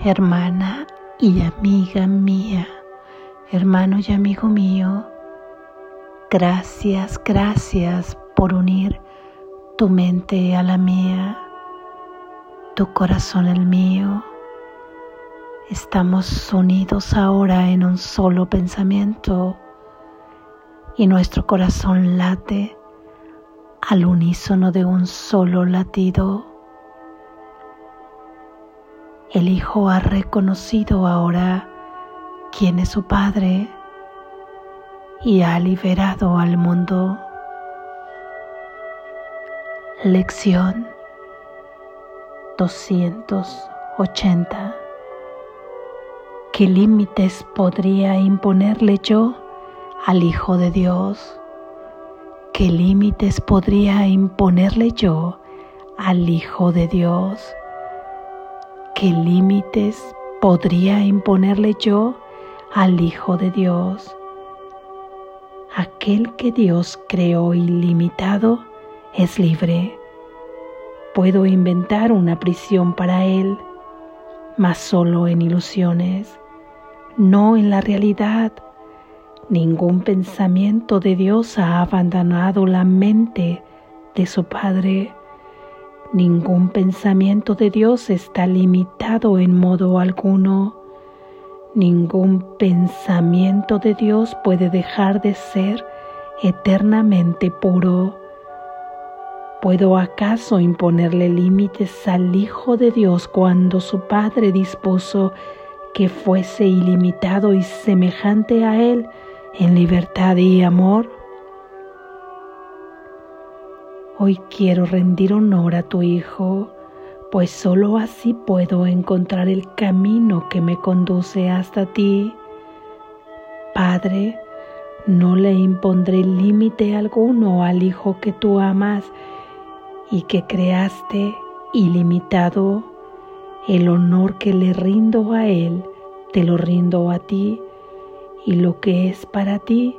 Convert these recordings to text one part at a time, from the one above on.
hermana y amiga mía, hermano y amigo mío, gracias, gracias por unir tu mente a la mía, tu corazón al mío. Estamos unidos ahora en un solo pensamiento y nuestro corazón late al unísono de un solo latido. El Hijo ha reconocido ahora quién es su Padre y ha liberado al mundo. Lección 280. ¿Qué límites podría imponerle yo al Hijo de Dios? ¿Qué límites podría imponerle yo al Hijo de Dios? ¿Qué límites podría imponerle yo al Hijo de Dios? Aquel que Dios creó ilimitado es libre. Puedo inventar una prisión para Él, mas solo en ilusiones, no en la realidad Ningún pensamiento de Dios ha abandonado la mente de su Padre. Ningún pensamiento de Dios está limitado en modo alguno. Ningún pensamiento de Dios puede dejar de ser eternamente puro. ¿Puedo acaso imponerle límites al Hijo de Dios cuando su Padre dispuso que fuese ilimitado y semejante a Él? en libertad y amor. Hoy quiero rendir honor a tu Hijo, pues solo así puedo encontrar el camino que me conduce hasta ti. Padre, no le impondré límite alguno al Hijo que tú amas y que creaste ilimitado. El honor que le rindo a Él, te lo rindo a ti y lo que es para ti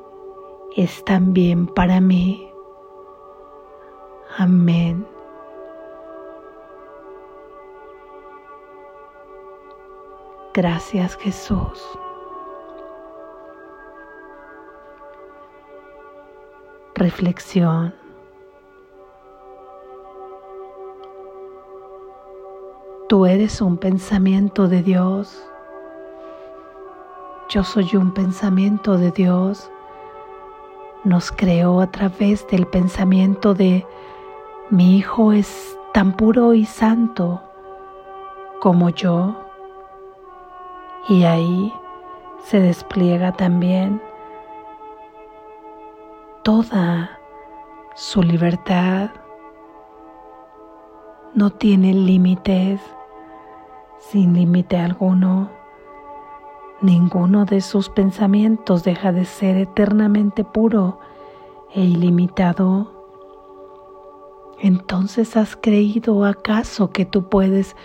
es también para mí. Amén. Gracias Jesús. Reflexión. Tú eres un pensamiento de Dios yo soy un pensamiento de Dios, nos creó a través del pensamiento de mi Hijo es tan puro y santo como yo. Y ahí se despliega también toda su libertad. No tiene límites, sin límite alguno. Ninguno de sus pensamientos deja de ser eternamente puro e ilimitado. Entonces has creído acaso que tú puedes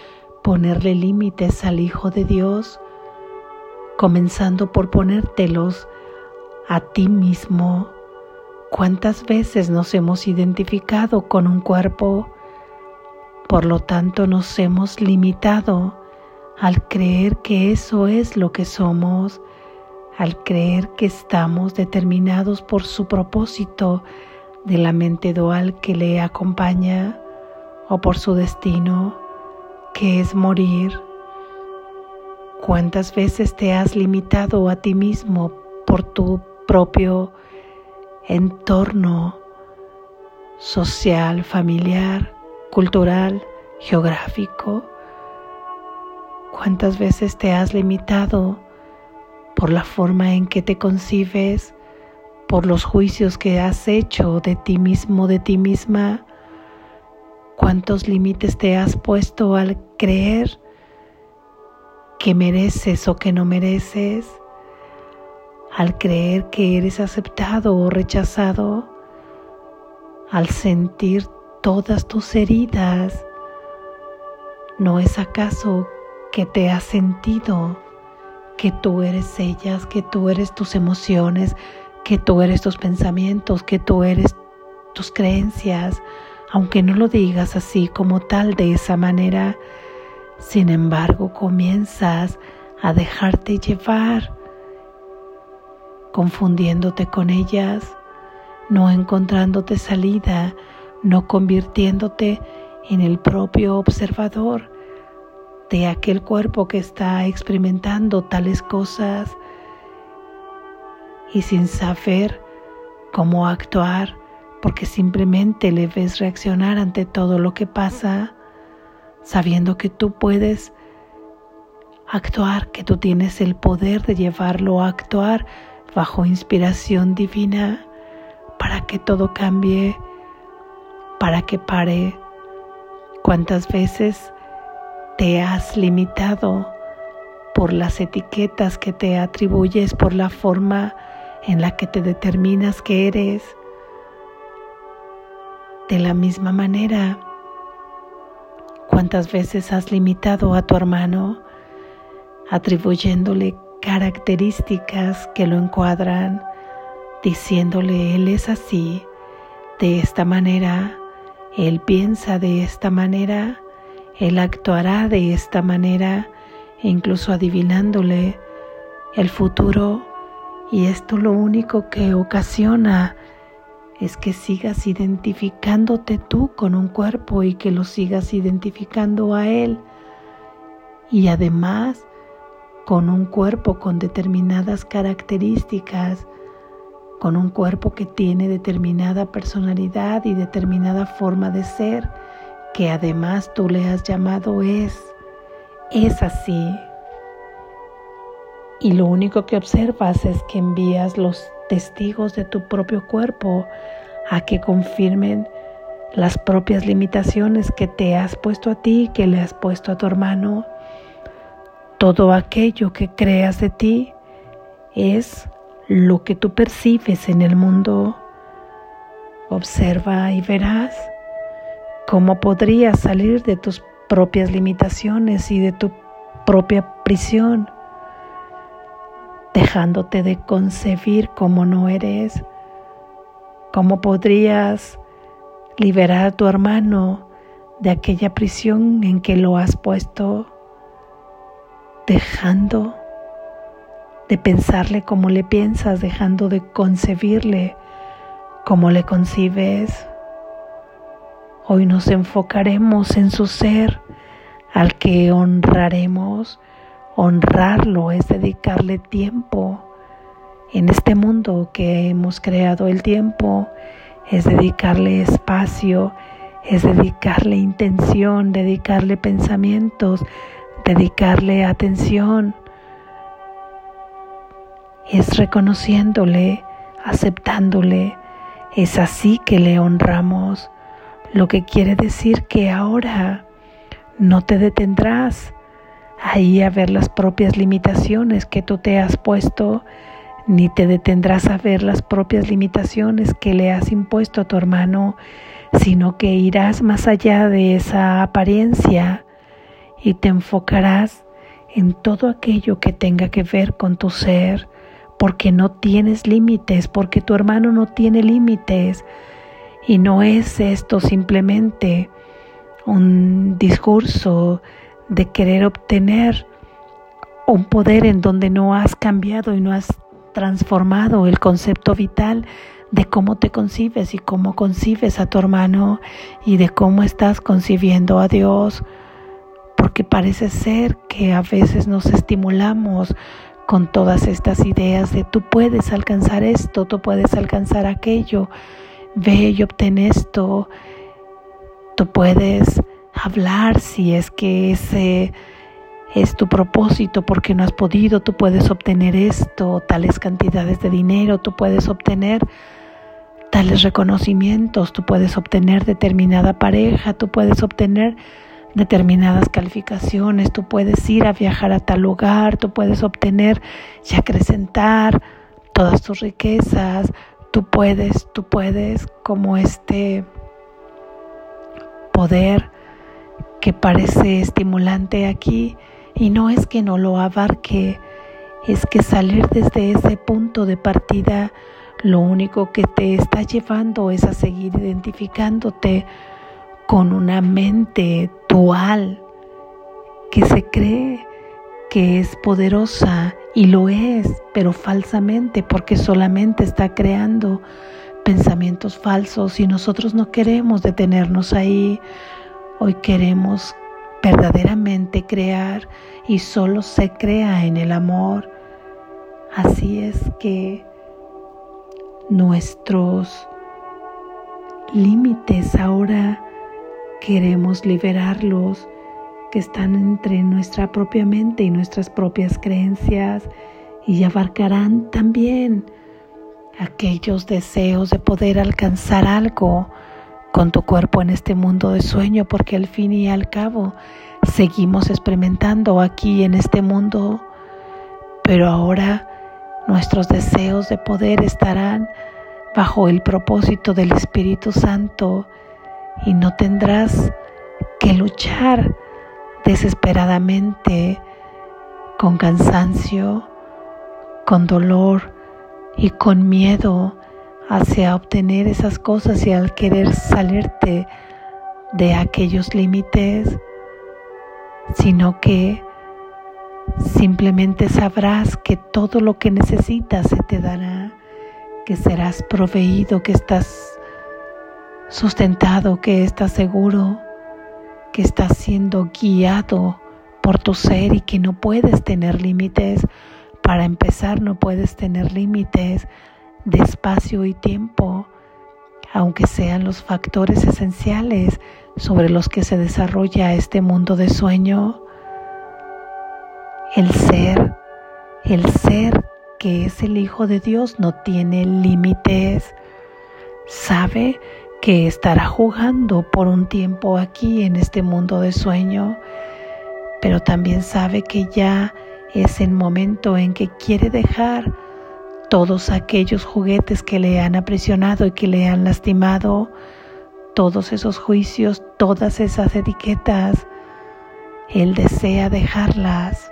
ponerle límites al Hijo de Dios, comenzando por ponértelos a ti mismo. ¿Cuántas veces nos hemos identificado con un cuerpo? Por lo tanto nos hemos limitado al creer que eso es lo que somos, al creer que estamos determinados por su propósito de la mente dual que le acompaña o por su destino, que es morir. ¿Cuántas veces te has limitado a ti mismo por tu propio entorno social, familiar, cultural, geográfico? ¿Cuántas veces te has limitado por la forma en que te concibes, por los juicios que has hecho de ti mismo, de ti misma? ¿Cuántos límites te has puesto al creer que mereces o que no mereces? Al creer que eres aceptado o rechazado? Al sentir todas tus heridas, ¿no es acaso que te has sentido, que tú eres ellas, que tú eres tus emociones, que tú eres tus pensamientos, que tú eres tus creencias, aunque no lo digas así como tal de esa manera, Sin embargo, comienzas a dejarte llevar, confundiéndote con ellas, no encontrándote salida, no convirtiéndote en el propio observador de aquel cuerpo que está experimentando tales cosas y sin saber cómo actuar porque simplemente le ves reaccionar ante todo lo que pasa, sabiendo que tú puedes actuar, que tú tienes el poder de llevarlo a actuar bajo inspiración divina para que todo cambie, para que pare. ¿Cuántas veces te has limitado por las etiquetas que te atribuyes, por la forma en la que te determinas que eres? De la misma manera, ¿cuántas veces has limitado a tu hermano atribuyéndole características que lo encuadran, diciéndole él es así, de esta manera, él piensa de esta manera, él actuará de esta manera, e incluso adivinándole el futuro, y esto lo único que ocasiona es que sigas identificándote tú con un cuerpo y que lo sigas identificando a él. Y además con un cuerpo con determinadas características, con un cuerpo que tiene determinada personalidad y determinada forma de ser, que además tú le has llamado es, es así. Y lo único que observas es que envías los testigos de tu propio cuerpo a que confirmen las propias limitaciones que te has puesto a ti, que le has puesto a tu hermano. Todo aquello que creas de ti es lo que tú percibes en el mundo. Observa y verás cómo podrías salir de tus propias limitaciones y de tu propia prisión dejándote de concebir como no eres? ¿Cómo podrías liberar a tu hermano de aquella prisión en que lo has puesto, dejando de pensarle como le piensas, dejando de concebirle como le concibes? Hoy nos enfocaremos en su ser, al que honraremos Honrarlo es dedicarle tiempo. En este mundo que hemos creado el tiempo, es dedicarle espacio, es dedicarle intención, dedicarle pensamientos, dedicarle atención. Es reconociéndole, aceptándole. Es así que le honramos, lo que quiere decir que ahora no te detendrás ahí a ver las propias limitaciones que tú te has puesto, ni te detendrás a ver las propias limitaciones que le has impuesto a tu hermano, sino que irás más allá de esa apariencia y te enfocarás en todo aquello que tenga que ver con tu ser, porque no tienes límites, porque tu hermano no tiene límites. Y no es esto simplemente un discurso de querer obtener un poder en donde no has cambiado y no has transformado el concepto vital de cómo te concibes y cómo concibes a tu hermano y de cómo estás concibiendo a Dios, porque parece ser que a veces nos estimulamos con todas estas ideas de tú puedes alcanzar esto, tú puedes alcanzar aquello, ve y obtén esto, tú puedes hablar si es que ese es tu propósito porque no has podido, tú puedes obtener esto, tales cantidades de dinero, tú puedes obtener tales reconocimientos, tú puedes obtener determinada pareja, tú puedes obtener determinadas calificaciones, tú puedes ir a viajar a tal lugar, tú puedes obtener y acrecentar todas tus riquezas, tú puedes, tú puedes como este poder que parece estimulante aquí y no es que no lo abarque, es que salir desde ese punto de partida lo único que te está llevando es a seguir identificándote con una mente dual que se cree que es poderosa y lo es, pero falsamente porque solamente está creando pensamientos falsos y nosotros no queremos detenernos ahí. Hoy queremos verdaderamente crear y solo se crea en el amor. Así es que nuestros límites ahora queremos liberarlos que están entre nuestra propia mente y nuestras propias creencias y abarcarán también aquellos deseos de poder alcanzar algo con tu cuerpo en este mundo de sueño, porque al fin y al cabo seguimos experimentando aquí en este mundo, pero ahora nuestros deseos de poder estarán bajo el propósito del Espíritu Santo y no tendrás que luchar desesperadamente, con cansancio, con dolor y con miedo hacia obtener esas cosas y al querer salirte de aquellos límites, sino que simplemente sabrás que todo lo que necesitas se te dará, que serás proveído, que estás sustentado, que estás seguro que estás siendo guiado por tu ser y que no puedes tener límites. Para empezar, no puedes tener límites de espacio y tiempo, aunque sean los factores esenciales sobre los que se desarrolla este mundo de sueño. El ser, el ser que es el Hijo de Dios no tiene límites. Sabe que estará jugando por un tiempo aquí en este mundo de sueño, pero también sabe que ya es el momento en que quiere dejar todos aquellos juguetes que le han aprisionado y que le han lastimado, todos esos juicios, todas esas etiquetas. Él desea dejarlas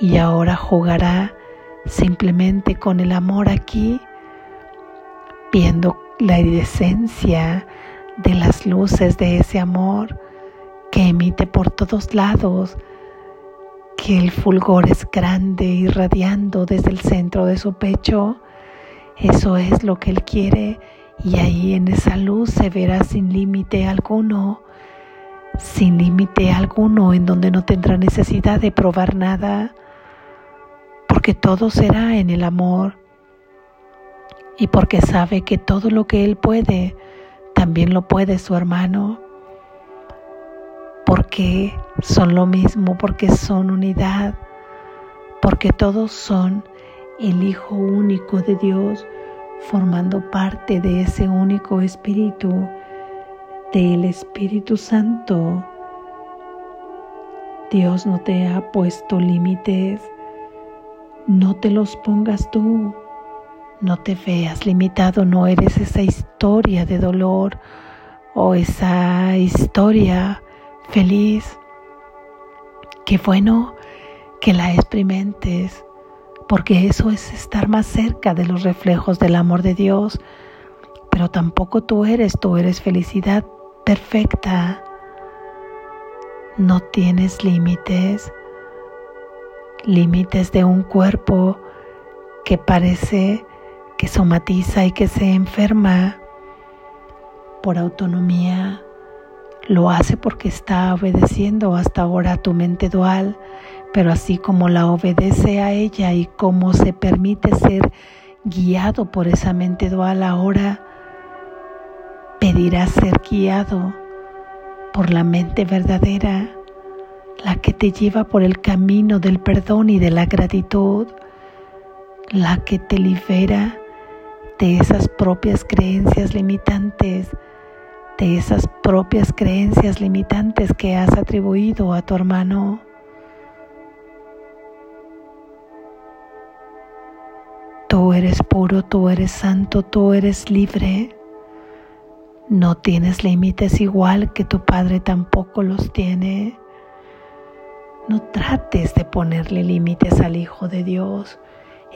y ahora jugará simplemente con el amor aquí, viendo la iridescencia de las luces de ese amor que emite por todos lados, que el fulgor es grande irradiando desde el centro de su pecho. Eso es lo que Él quiere y ahí en esa luz se verá sin límite alguno, sin límite alguno en donde no tendrá necesidad de probar nada, porque todo será en el amor y porque sabe que todo lo que Él puede, también lo puede su hermano, porque son lo mismo, porque son unidad, porque todos son el Hijo único de Dios, formando parte de ese único Espíritu, del Espíritu Santo. Dios no te ha puesto límites, no te los pongas tú. No te veas limitado, no eres esa historia de dolor o esa historia feliz. Qué bueno que la experimentes, porque eso es estar más cerca de los reflejos del amor de Dios. Pero tampoco tú eres, tú eres felicidad perfecta. No tienes límites, límites de un cuerpo que parece que somatiza y que se enferma por autonomía, lo hace porque está obedeciendo hasta ahora a tu mente dual, pero así como la obedece a ella y como se permite ser guiado por esa mente dual, ahora pedirá ser guiado por la mente verdadera, la que te lleva por el camino del perdón y de la gratitud, la que te libera de esas propias creencias limitantes, de esas propias creencias limitantes que has atribuido a tu hermano. Tú eres puro, tú eres santo, tú eres libre. No tienes límites igual que tu Padre tampoco los tiene. No trates de ponerle límites al Hijo de Dios.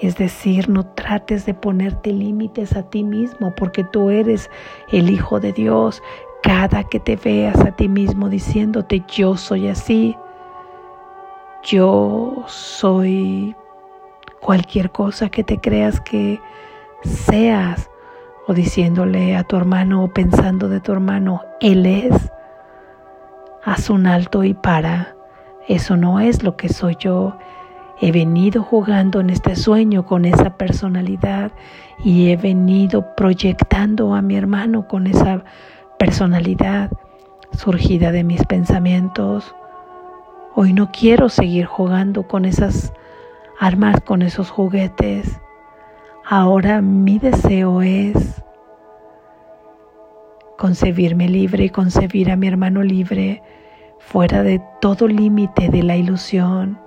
Es decir, no trates de ponerte límites a ti mismo porque tú eres el Hijo de Dios. Cada que te veas a ti mismo diciéndote yo soy así, yo soy cualquier cosa que te creas que seas o diciéndole a tu hermano o pensando de tu hermano, Él es, haz un alto y para. Eso no es lo que soy yo. He venido jugando en este sueño con esa personalidad y he venido proyectando a mi hermano con esa personalidad surgida de mis pensamientos. Hoy no quiero seguir jugando con esas armas, con esos juguetes. Ahora mi deseo es concebirme libre y concebir a mi hermano libre, fuera de todo límite de la ilusión,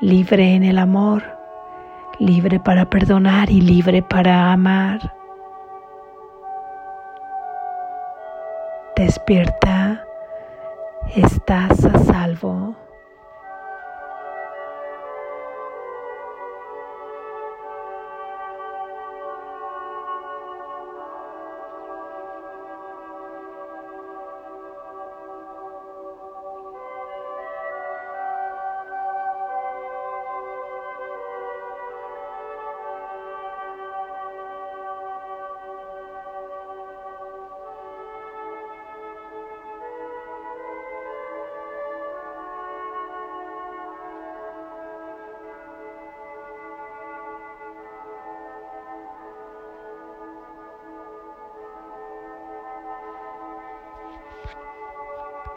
libre en el amor, libre para perdonar y libre para amar. Despierta, estás a salvo.